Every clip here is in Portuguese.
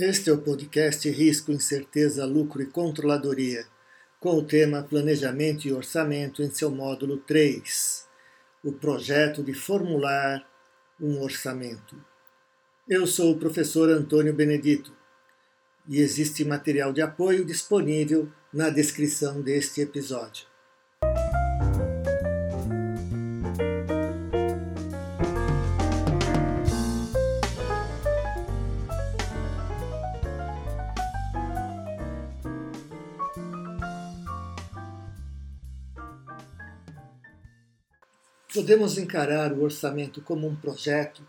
Este é o podcast Risco, Incerteza, Lucro e Controladoria, com o tema Planejamento e Orçamento em seu módulo 3, o projeto de formular um orçamento. Eu sou o professor Antônio Benedito e existe material de apoio disponível na descrição deste episódio. Podemos encarar o orçamento como um projeto,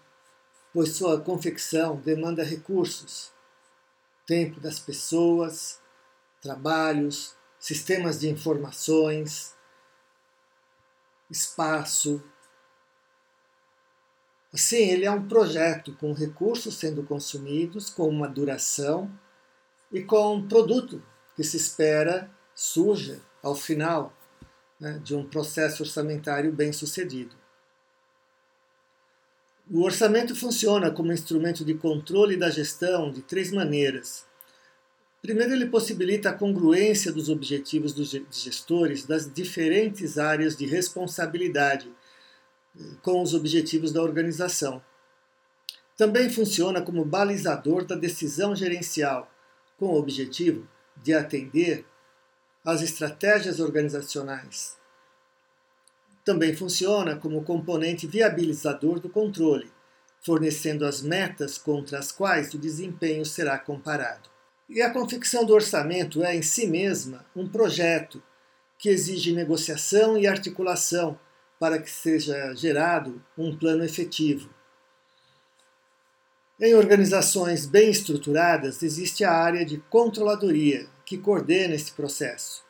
pois sua confecção demanda recursos, tempo das pessoas, trabalhos, sistemas de informações, espaço. Assim, ele é um projeto com recursos sendo consumidos, com uma duração e com um produto que se espera surja ao final né, de um processo orçamentário bem sucedido. O orçamento funciona como instrumento de controle da gestão de três maneiras. Primeiro, ele possibilita a congruência dos objetivos dos gestores das diferentes áreas de responsabilidade eh, com os objetivos da organização. Também funciona como balizador da decisão gerencial, com o objetivo de atender as estratégias organizacionais. Também funciona como componente viabilizador do controle, fornecendo as metas contra as quais o desempenho será comparado. E a confecção do orçamento é, em si mesma, um projeto que exige negociação e articulação para que seja gerado um plano efetivo. Em organizações bem estruturadas, existe a área de controladoria, que coordena esse processo.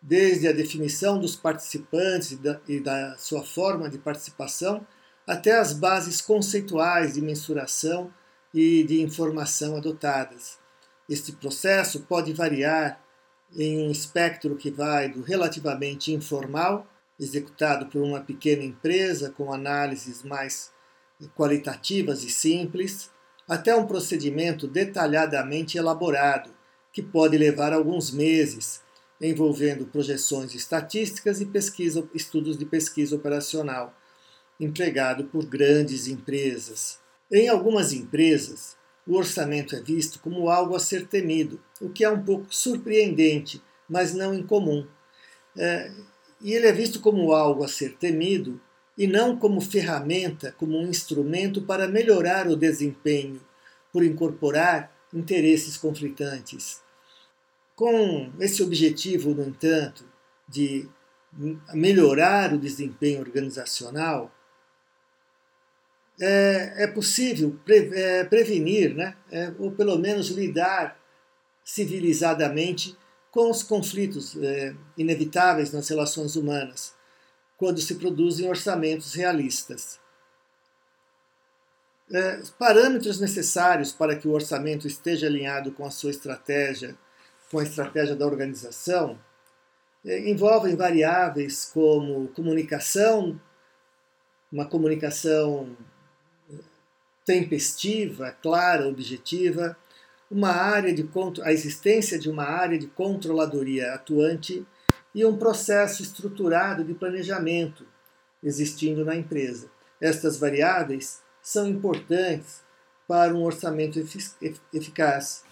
Desde a definição dos participantes e da, e da sua forma de participação, até as bases conceituais de mensuração e de informação adotadas. Este processo pode variar em um espectro que vai do relativamente informal, executado por uma pequena empresa com análises mais qualitativas e simples, até um procedimento detalhadamente elaborado, que pode levar alguns meses, envolvendo projeções estatísticas e pesquisa, estudos de pesquisa operacional, empregado por grandes empresas. Em algumas empresas, o orçamento é visto como algo a ser temido, o que é um pouco surpreendente, mas não incomum. É, e ele é visto como algo a ser temido e não como ferramenta, como um instrumento para melhorar o desempenho, por incorporar interesses conflitantes. Com esse objetivo, no entanto, de melhorar o desempenho organizacional, é, é possível pre, é, prevenir, né, é, ou pelo menos lidar civilizadamente com os conflitos é, inevitáveis nas relações humanas, quando se produzem orçamentos realistas. É, parâmetros necessários para que o orçamento esteja alinhado com a sua estratégia com a estratégia da organização é, envolvem variáveis como comunicação, uma comunicação tempestiva, clara, objetiva, uma área de a existência de uma área de controladoria atuante e um processo estruturado de planejamento existindo na empresa. Estas variáveis são importantes para um orçamento eficaz.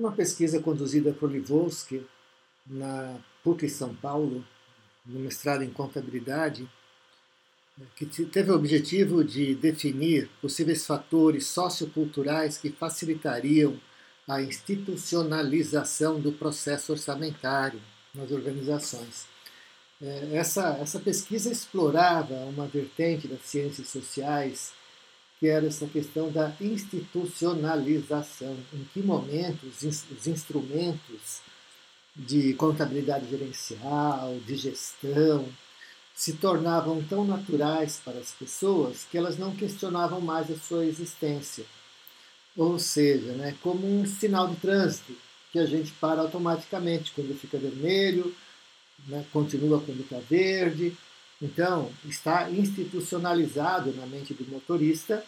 Uma pesquisa conduzida por Livowski na PUC São Paulo, no mestrado em contabilidade, que teve o objetivo de definir possíveis fatores socioculturais que facilitariam a institucionalização do processo orçamentário nas organizações. É, essa, essa pesquisa explorava uma vertente das ciências sociais que era essa questão da institucionalização. Em que momento os, os instrumentos de contabilidade gerencial, de gestão, se tornavam tão naturais para as pessoas que elas não questionavam mais a sua existência. Ou seja, né, como um sinal de trânsito que a gente para automaticamente quando fica vermelho, né, continua quando está verde. Então, está institucionalizado na mente do motorista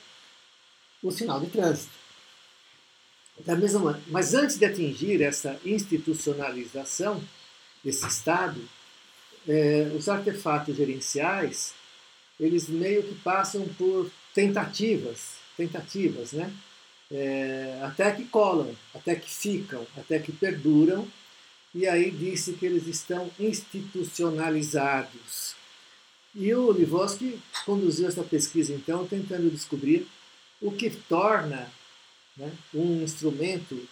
o sinal de trânsito. Da mesma, mas antes de atingir essa institucionalização, esse estado, é, os artefatos gerenciais, eles meio que passam por tentativas, tentativas, né? É, até que colam, até que ficam, até que perduram, e aí disse que eles estão institucionalizados. E o Livoski conduziu essa pesquisa, então, tentando descobrir o que torna né, um instrumento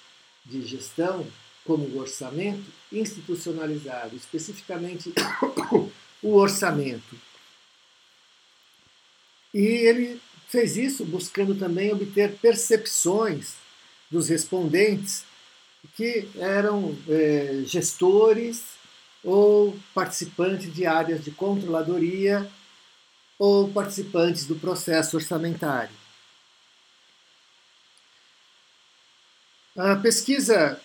de gestão como o orçamento institucionalizado, especificamente o orçamento. E ele fez isso buscando também obter percepções dos respondentes que eram é, gestores ou participantes de áreas de controladoria ou participantes do processo orçamentário. A pesquisa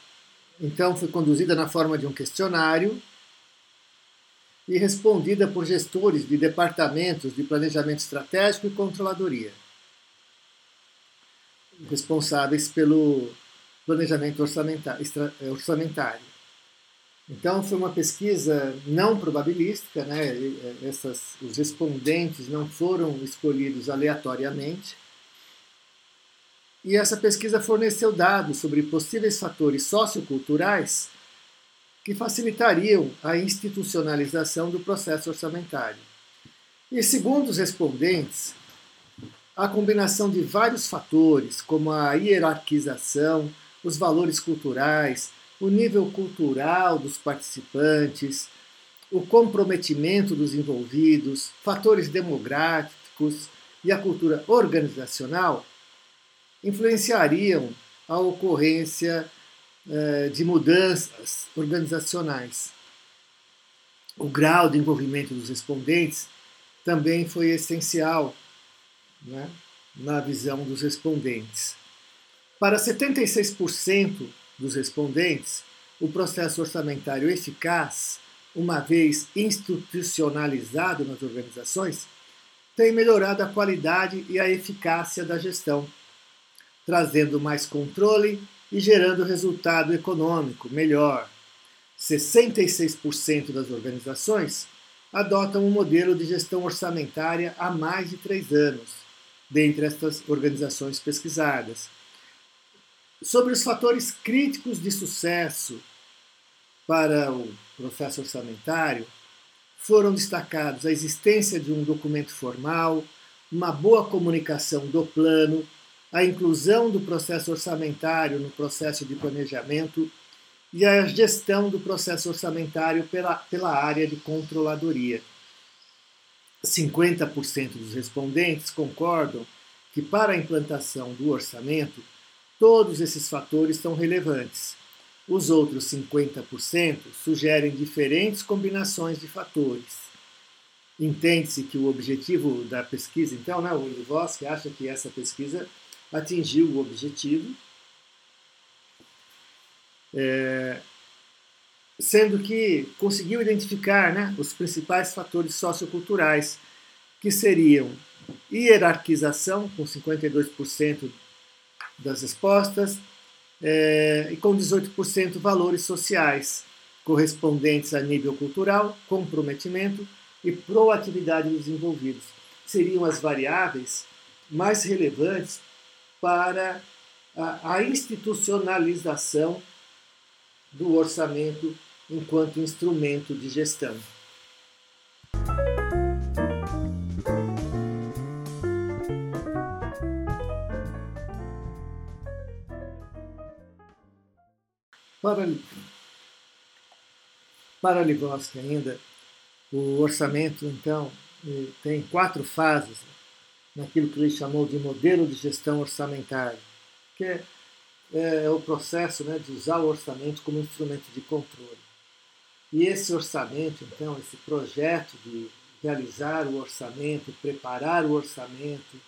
então foi conduzida na forma de um questionário e respondida por gestores de departamentos de planejamento estratégico e controladoria, responsáveis pelo planejamento orçamentário. Então foi uma pesquisa não probabilística, né? Essas, os respondentes não foram escolhidos aleatoriamente, e essa pesquisa forneceu dados sobre possíveis fatores socioculturais que facilitariam a institucionalização do processo orçamentário. E segundo os respondentes, a combinação de vários fatores, como a hierarquização, os valores culturais, o nível cultural dos participantes, o comprometimento dos envolvidos, fatores demográficos e a cultura organizacional influenciariam a ocorrência eh, de mudanças organizacionais. O grau de envolvimento dos respondentes também foi essencial né, na visão dos respondentes. Para 76% dos respondentes, o processo orçamentário eficaz, uma vez institucionalizado nas organizações, tem melhorado a qualidade e a eficácia da gestão trazendo mais controle e gerando resultado econômico melhor. 66% das organizações adotam um modelo de gestão orçamentária há mais de três anos, dentre estas organizações pesquisadas. Sobre os fatores críticos de sucesso para o processo orçamentário, foram destacados a existência de um documento formal, uma boa comunicação do plano, a inclusão do processo orçamentário no processo de planejamento e a gestão do processo orçamentário pela, pela área de controladoria. 50% dos respondentes concordam que, para a implantação do orçamento, todos esses fatores são relevantes. Os outros 50% sugerem diferentes combinações de fatores. Entende-se que o objetivo da pesquisa, então, né, o Livoski acha que essa pesquisa atingiu o objetivo, é, sendo que conseguiu identificar né, os principais fatores socioculturais, que seriam hierarquização, com 52% das respostas, é, e com 18% valores sociais, correspondentes a nível cultural, comprometimento e proatividade dos envolvidos. Seriam as variáveis mais relevantes para a, a institucionalização do orçamento enquanto instrumento de gestão. Para, Ligovski ainda, o orçamento, então, tem quatro fases naquilo que ele chamou de modelo de gestão orçamentária, que é, é o processo né, de usar o orçamento como instrumento de controle. E esse orçamento, então, esse projeto de realizar o orçamento, preparar o orçamento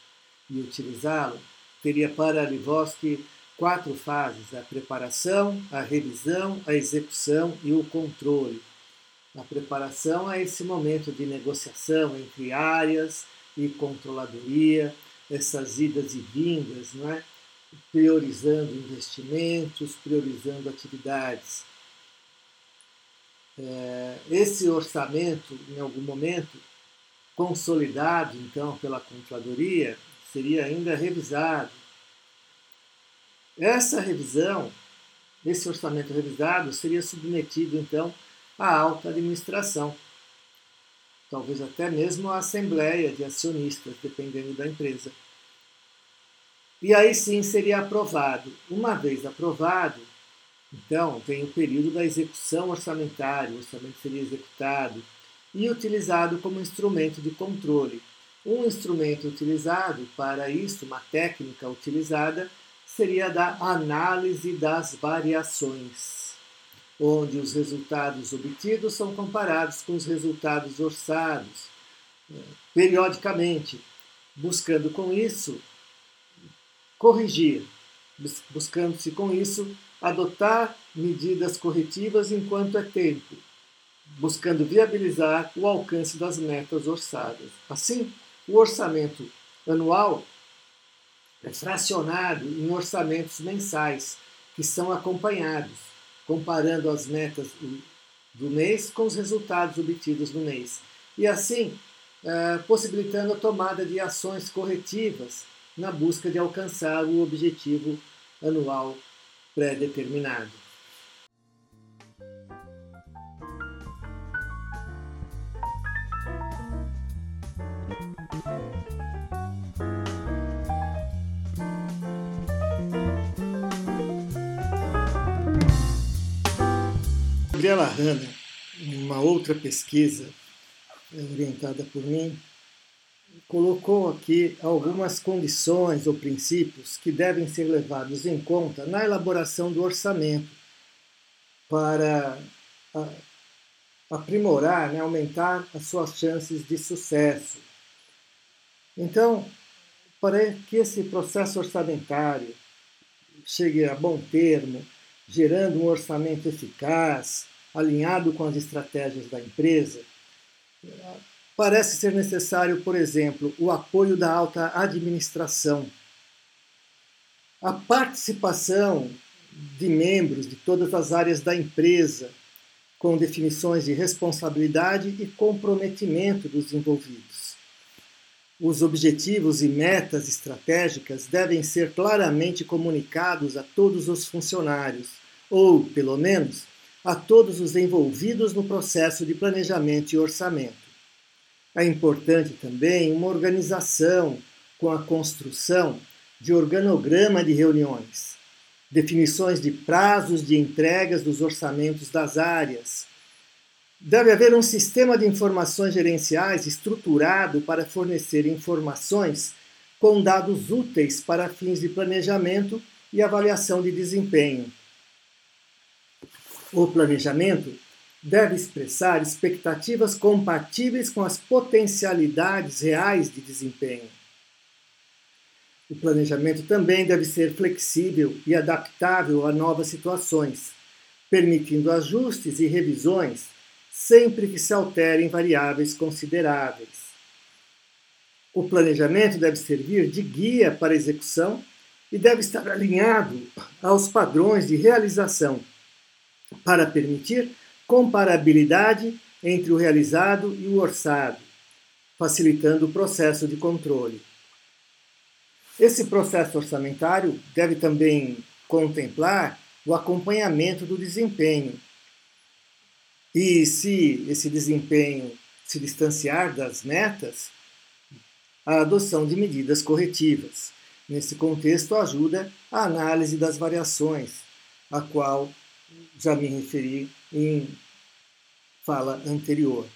e utilizá-lo, teria para Livoski quatro fases: a preparação, a revisão, a execução e o controle. A preparação é esse momento de negociação entre áreas e controladoria, essas idas e vindas, não é? priorizando investimentos, priorizando atividades. É, esse orçamento, em algum momento, consolidado então pela controladoria, seria ainda revisado. Essa revisão, esse orçamento revisado, seria submetido então à alta administração, talvez até mesmo à assembleia de acionistas, dependendo da empresa. E aí sim seria aprovado. Uma vez aprovado, então vem o período da execução orçamentária, o orçamento seria executado e utilizado como instrumento de controle. Um instrumento utilizado para isso, uma técnica utilizada, seria da análise das variações, onde os resultados obtidos são comparados com os resultados orçados, eh, periodicamente, buscando com isso corrigir, buscando-se com isso adotar medidas corretivas enquanto é tempo, buscando viabilizar o alcance das metas orçadas. Assim, o orçamento anual fracionado em orçamentos mensais, que são acompanhados, comparando as metas do mês com os resultados obtidos no mês. E assim, eh, possibilitando a tomada de ações corretivas na busca de alcançar o objetivo anual pré-determinado. Gabriela Hanna, em uma outra pesquisa orientada por mim, colocou aqui algumas condições ou princípios que devem ser levados em conta na elaboração do orçamento para aprimorar, né, aumentar as suas chances de sucesso. Então, para que esse processo orçamentário chegue a bom termo, gerando um orçamento eficaz, alinhado com as estratégias da empresa, Parece ser necessário, por exemplo, o apoio da alta administração, a participação de membros de todas as áreas da empresa, com definições de responsabilidade e comprometimento dos envolvidos. Os objetivos e metas estratégicas devem ser claramente comunicados a todos os funcionários, ou, pelo menos, a todos os envolvidos no processo de planejamento e orçamento. É importante também uma organização com a construção de organograma de reuniões, definições de prazos de entregas dos orçamentos das áreas. Deve haver um sistema de informações gerenciais estruturado para fornecer informações com dados úteis para fins de planejamento e avaliação de desempenho. O planejamento deve expressar expectativas compatíveis com as potencialidades reais de desempenho. O planejamento também deve ser flexível e adaptável a novas situações, permitindo ajustes e revisões sempre que se alterem variáveis consideráveis. O planejamento deve servir de guia para a execução e deve estar alinhado aos padrões de realização para permitir comparabilidade entre o realizado e o orçado, facilitando o processo de controle. Esse processo orçamentário deve também contemplar o acompanhamento do desempenho. E se esse desempenho se distanciar das metas, a adoção de medidas corretivas. Nesse contexto, ajuda a análise das variações, a qual já me referi em fala anterior.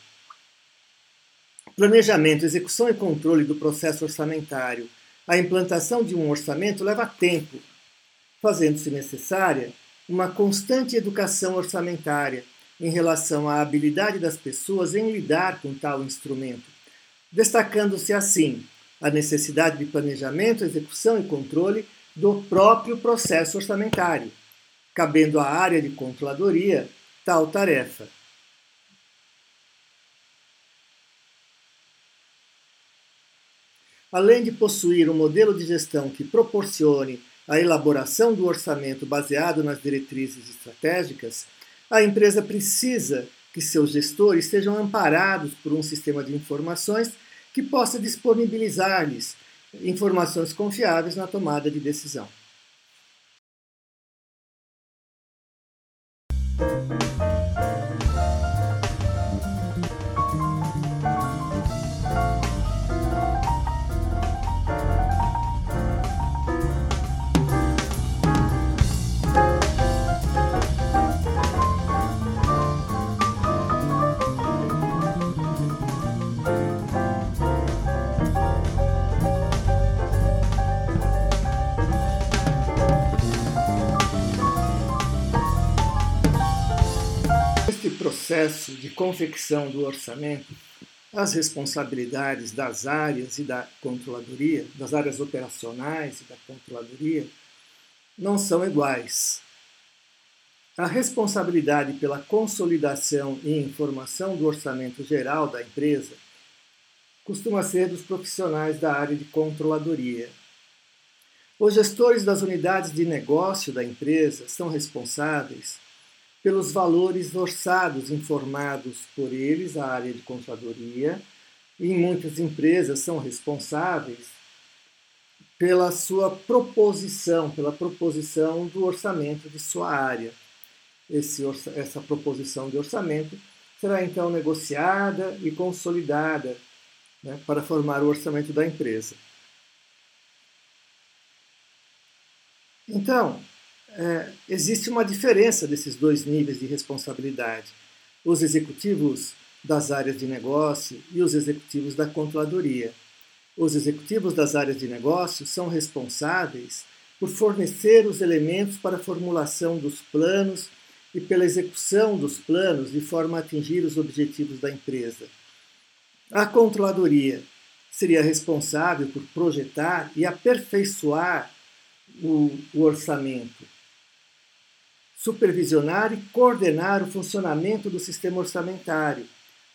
Planejamento, execução e controle do processo orçamentário. A implantação de um orçamento leva tempo, fazendo-se necessária uma constante educação orçamentária, em relação à habilidade das pessoas em lidar com tal instrumento, destacando-se assim a necessidade de planejamento, execução e controle do próprio processo orçamentário, cabendo à área de controladoria tal tarefa. Além de possuir um modelo de gestão que proporcione a elaboração do orçamento baseado nas diretrizes estratégicas, a empresa precisa que seus gestores sejam amparados por um sistema de informações que possa disponibilizar-lhes informações confiáveis na tomada de decisão. Processo de confecção do orçamento, as responsabilidades das áreas e da controladoria, das áreas operacionais e da controladoria, não são iguais. A responsabilidade pela consolidação e informação do orçamento geral da empresa costuma ser dos profissionais da área de controladoria. Os gestores das unidades de negócio da empresa são responsáveis pelos valores orçados informados por eles, a área de contadoria, e muitas empresas são responsáveis pela sua proposição, pela proposição do orçamento de sua área. Esse, essa proposição de orçamento será então negociada e consolidada né, para formar o orçamento da empresa. Então, é, existe uma diferença desses dois níveis de responsabilidade. Os executivos das áreas de negócio e os executivos da controladoria. Os executivos das áreas de negócio são responsáveis por fornecer os elementos para a formulação dos planos e pela execução dos planos de forma a atingir os objetivos da empresa. A controladoria seria responsável por projetar e aperfeiçoar o, o orçamento, supervisionar e coordenar o funcionamento do sistema orçamentário,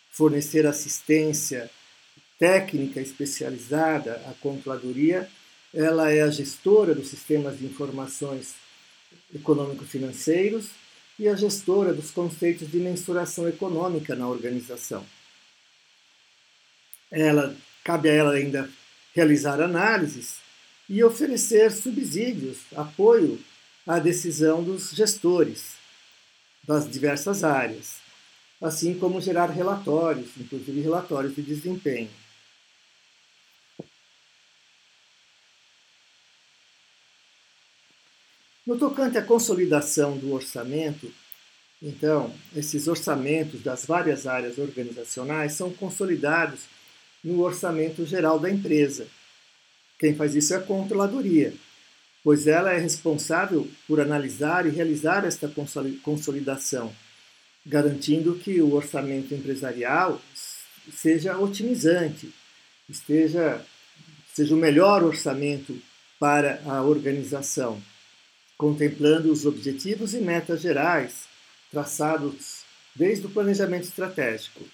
fornecer assistência técnica especializada à controladoria. Ela é a gestora dos sistemas de informações econômico-financeiros e a gestora dos conceitos de mensuração econômica na organização. Ela cabe a ela ainda realizar análises e oferecer subsídios, apoio a decisão dos gestores das diversas áreas, assim como gerar relatórios, inclusive relatórios de desempenho. No tocante à consolidação do orçamento, então, esses orçamentos das várias áreas organizacionais são consolidados no orçamento geral da empresa. Quem faz isso é a controladoria pois ela é responsável por analisar e realizar esta consolidação, garantindo que o orçamento empresarial seja otimizante, esteja, seja o melhor orçamento para a organização, contemplando os objetivos e metas gerais traçados desde o planejamento estratégico.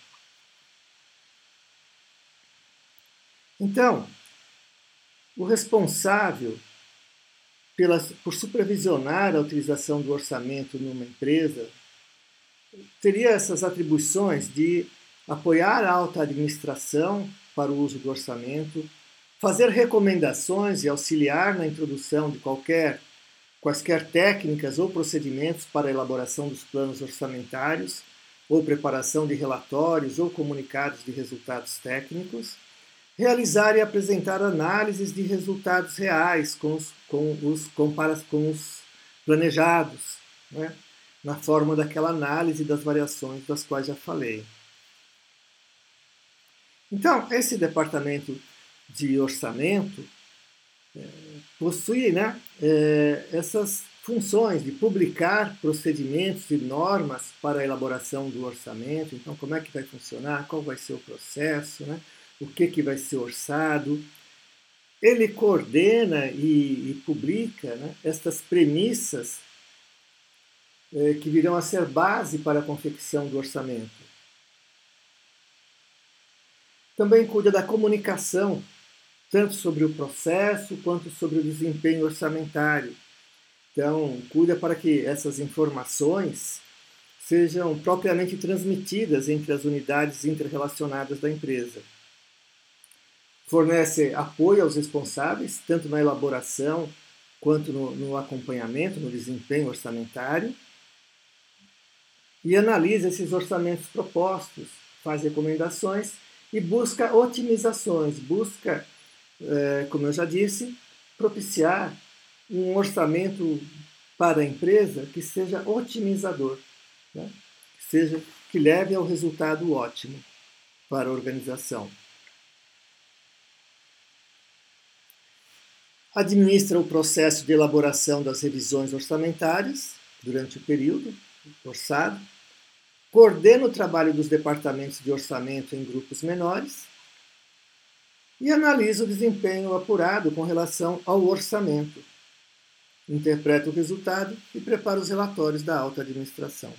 Então, o responsável pela, por supervisionar a utilização do orçamento numa empresa, teria essas atribuições de apoiar a alta administração para o uso do orçamento, fazer recomendações e auxiliar na introdução de qualquer quaisquer técnicas ou procedimentos para a elaboração dos planos orçamentários ou preparação de relatórios ou comunicados de resultados técnicos, realizar e apresentar análises de resultados reais com os, com os, compara com os planejados, né? na forma daquela análise das variações das quais já falei. Então, esse departamento de orçamento é, possui né, é, essas funções de publicar procedimentos e normas para a elaboração do orçamento. Então, como é que vai funcionar, qual vai ser o processo, né? O que, que vai ser orçado. Ele coordena e, e publica né, estas premissas eh, que virão a ser base para a confecção do orçamento. Também cuida da comunicação, tanto sobre o processo quanto sobre o desempenho orçamentário então, cuida para que essas informações sejam propriamente transmitidas entre as unidades interrelacionadas da empresa. Fornece apoio aos responsáveis, tanto na elaboração quanto no, no acompanhamento, no desempenho orçamentário. E analisa esses orçamentos propostos, faz recomendações e busca otimizações, busca, eh, como eu já disse, propiciar um orçamento para a empresa que seja otimizador, né? que, seja, que leve ao resultado ótimo para a organização. Administra o processo de elaboração das revisões orçamentárias durante o período orçado, coordena o trabalho dos departamentos de orçamento em grupos menores e analisa o desempenho apurado com relação ao orçamento interpreta o resultado e prepara os relatórios da alta administração.